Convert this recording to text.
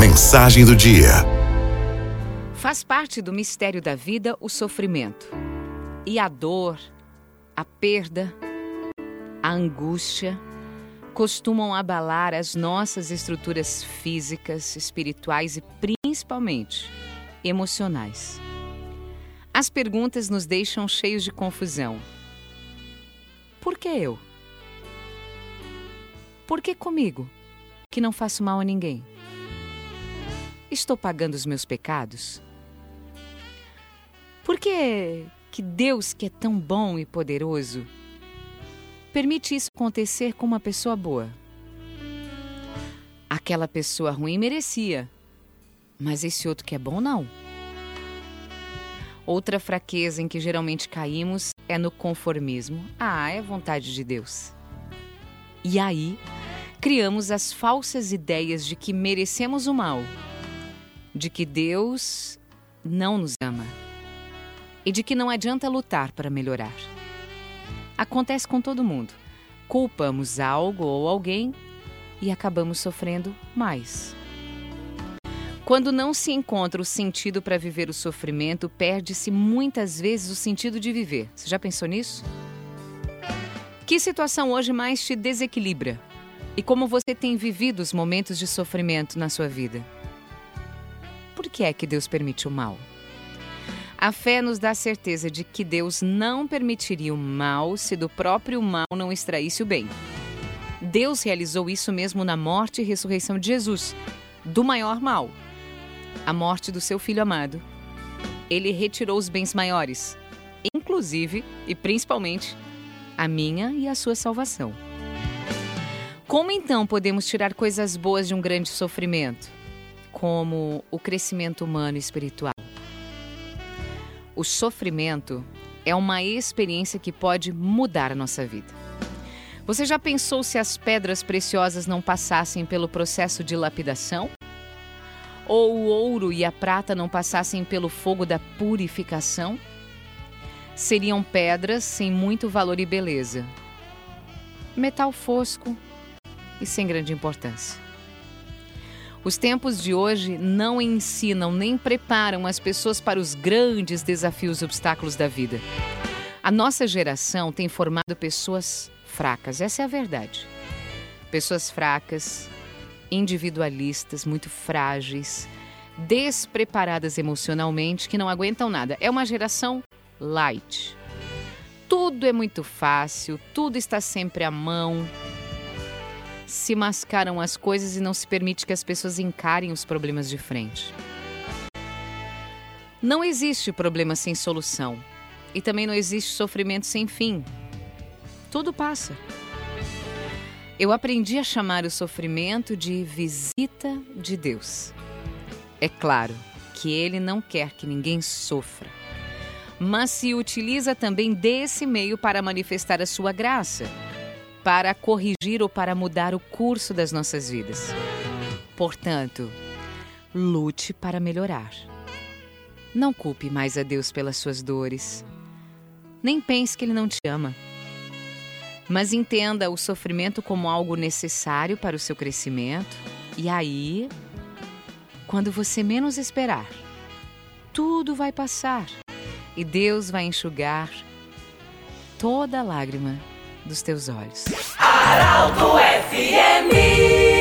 mensagem do dia. Faz parte do mistério da vida o sofrimento. E a dor, a perda, a angústia costumam abalar as nossas estruturas físicas, espirituais e principalmente emocionais. As perguntas nos deixam cheios de confusão. Por que eu? Por que comigo, que não faço mal a ninguém? Estou pagando os meus pecados? Por que, que Deus, que é tão bom e poderoso, permite isso acontecer com uma pessoa boa? Aquela pessoa ruim merecia, mas esse outro que é bom não. Outra fraqueza em que geralmente caímos é no conformismo. Ah, é vontade de Deus. E aí, criamos as falsas ideias de que merecemos o mal de que Deus não nos ama e de que não adianta lutar para melhorar. Acontece com todo mundo. Culpamos algo ou alguém e acabamos sofrendo mais. Quando não se encontra o sentido para viver o sofrimento, perde-se muitas vezes o sentido de viver. Você já pensou nisso? Que situação hoje mais te desequilibra? E como você tem vivido os momentos de sofrimento na sua vida? Por que é que Deus permite o mal? A fé nos dá certeza de que Deus não permitiria o mal se do próprio mal não extraísse o bem. Deus realizou isso mesmo na morte e ressurreição de Jesus, do maior mal, a morte do seu filho amado. Ele retirou os bens maiores, inclusive e principalmente a minha e a sua salvação. Como então podemos tirar coisas boas de um grande sofrimento? Como o crescimento humano e espiritual. O sofrimento é uma experiência que pode mudar a nossa vida. Você já pensou se as pedras preciosas não passassem pelo processo de lapidação? Ou o ouro e a prata não passassem pelo fogo da purificação? Seriam pedras sem muito valor e beleza. Metal fosco e sem grande importância. Os tempos de hoje não ensinam nem preparam as pessoas para os grandes desafios e obstáculos da vida. A nossa geração tem formado pessoas fracas, essa é a verdade. Pessoas fracas, individualistas, muito frágeis, despreparadas emocionalmente, que não aguentam nada. É uma geração light. Tudo é muito fácil, tudo está sempre à mão se mascaram as coisas e não se permite que as pessoas encarem os problemas de frente. Não existe problema sem solução e também não existe sofrimento sem fim. Tudo passa. Eu aprendi a chamar o sofrimento de visita de Deus. É claro que ele não quer que ninguém sofra, mas se utiliza também desse meio para manifestar a sua graça para corrigir ou para mudar o curso das nossas vidas. Portanto, lute para melhorar. Não culpe mais a Deus pelas suas dores. Nem pense que Ele não te ama. Mas entenda o sofrimento como algo necessário para o seu crescimento. E aí, quando você menos esperar, tudo vai passar e Deus vai enxugar toda lágrima dos teus olhos. Araldo FMI